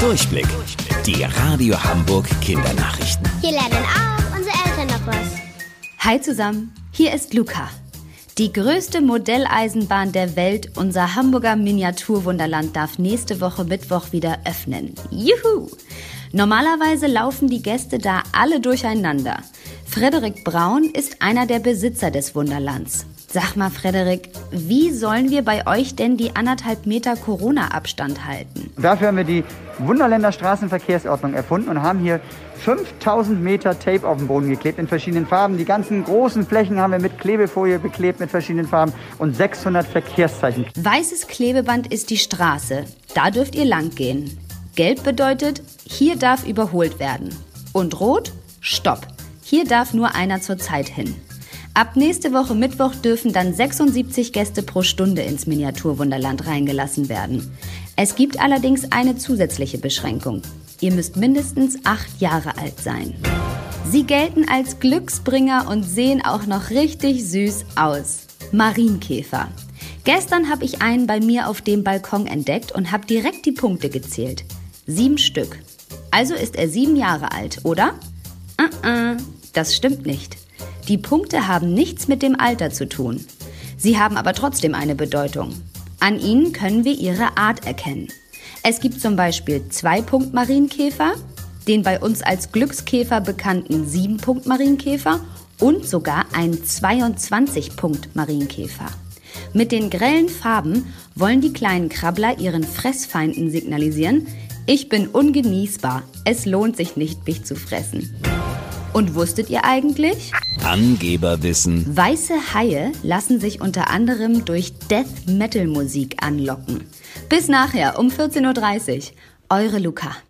Durchblick. Die Radio Hamburg Kindernachrichten. Hier lernen auch unsere Eltern noch was. Hi zusammen, hier ist Luca. Die größte Modelleisenbahn der Welt, unser Hamburger Miniaturwunderland, darf nächste Woche Mittwoch wieder öffnen. Juhu! Normalerweise laufen die Gäste da alle durcheinander. Frederik Braun ist einer der Besitzer des Wunderlands. Sag mal, Frederik, wie sollen wir bei euch denn die anderthalb Meter Corona-Abstand halten? Dafür haben wir die Wunderländer Straßenverkehrsordnung erfunden und haben hier 5000 Meter Tape auf den Boden geklebt in verschiedenen Farben. Die ganzen großen Flächen haben wir mit Klebefolie beklebt mit verschiedenen Farben und 600 Verkehrszeichen. Weißes Klebeband ist die Straße. Da dürft ihr lang gehen. Gelb bedeutet, hier darf überholt werden. Und rot, stopp. Hier darf nur einer zur Zeit hin. Ab nächste Woche Mittwoch dürfen dann 76 Gäste pro Stunde ins Miniaturwunderland reingelassen werden. Es gibt allerdings eine zusätzliche Beschränkung. Ihr müsst mindestens acht Jahre alt sein. Sie gelten als Glücksbringer und sehen auch noch richtig süß aus. Marienkäfer. Gestern habe ich einen bei mir auf dem Balkon entdeckt und habe direkt die Punkte gezählt. Sieben Stück. Also ist er sieben Jahre alt, oder? Uh -uh, das stimmt nicht. Die Punkte haben nichts mit dem Alter zu tun. Sie haben aber trotzdem eine Bedeutung. An ihnen können wir ihre Art erkennen. Es gibt zum Beispiel Zwei-Punkt-Marienkäfer, den bei uns als Glückskäfer bekannten Sieben-Punkt-Marienkäfer und sogar einen 22-Punkt-Marienkäfer. Mit den grellen Farben wollen die kleinen Krabbler ihren Fressfeinden signalisieren, ich bin ungenießbar, es lohnt sich nicht, mich zu fressen. Und wusstet ihr eigentlich? Angeberwissen. Weiße Haie lassen sich unter anderem durch Death Metal Musik anlocken. Bis nachher um 14.30 Uhr. Eure Luca.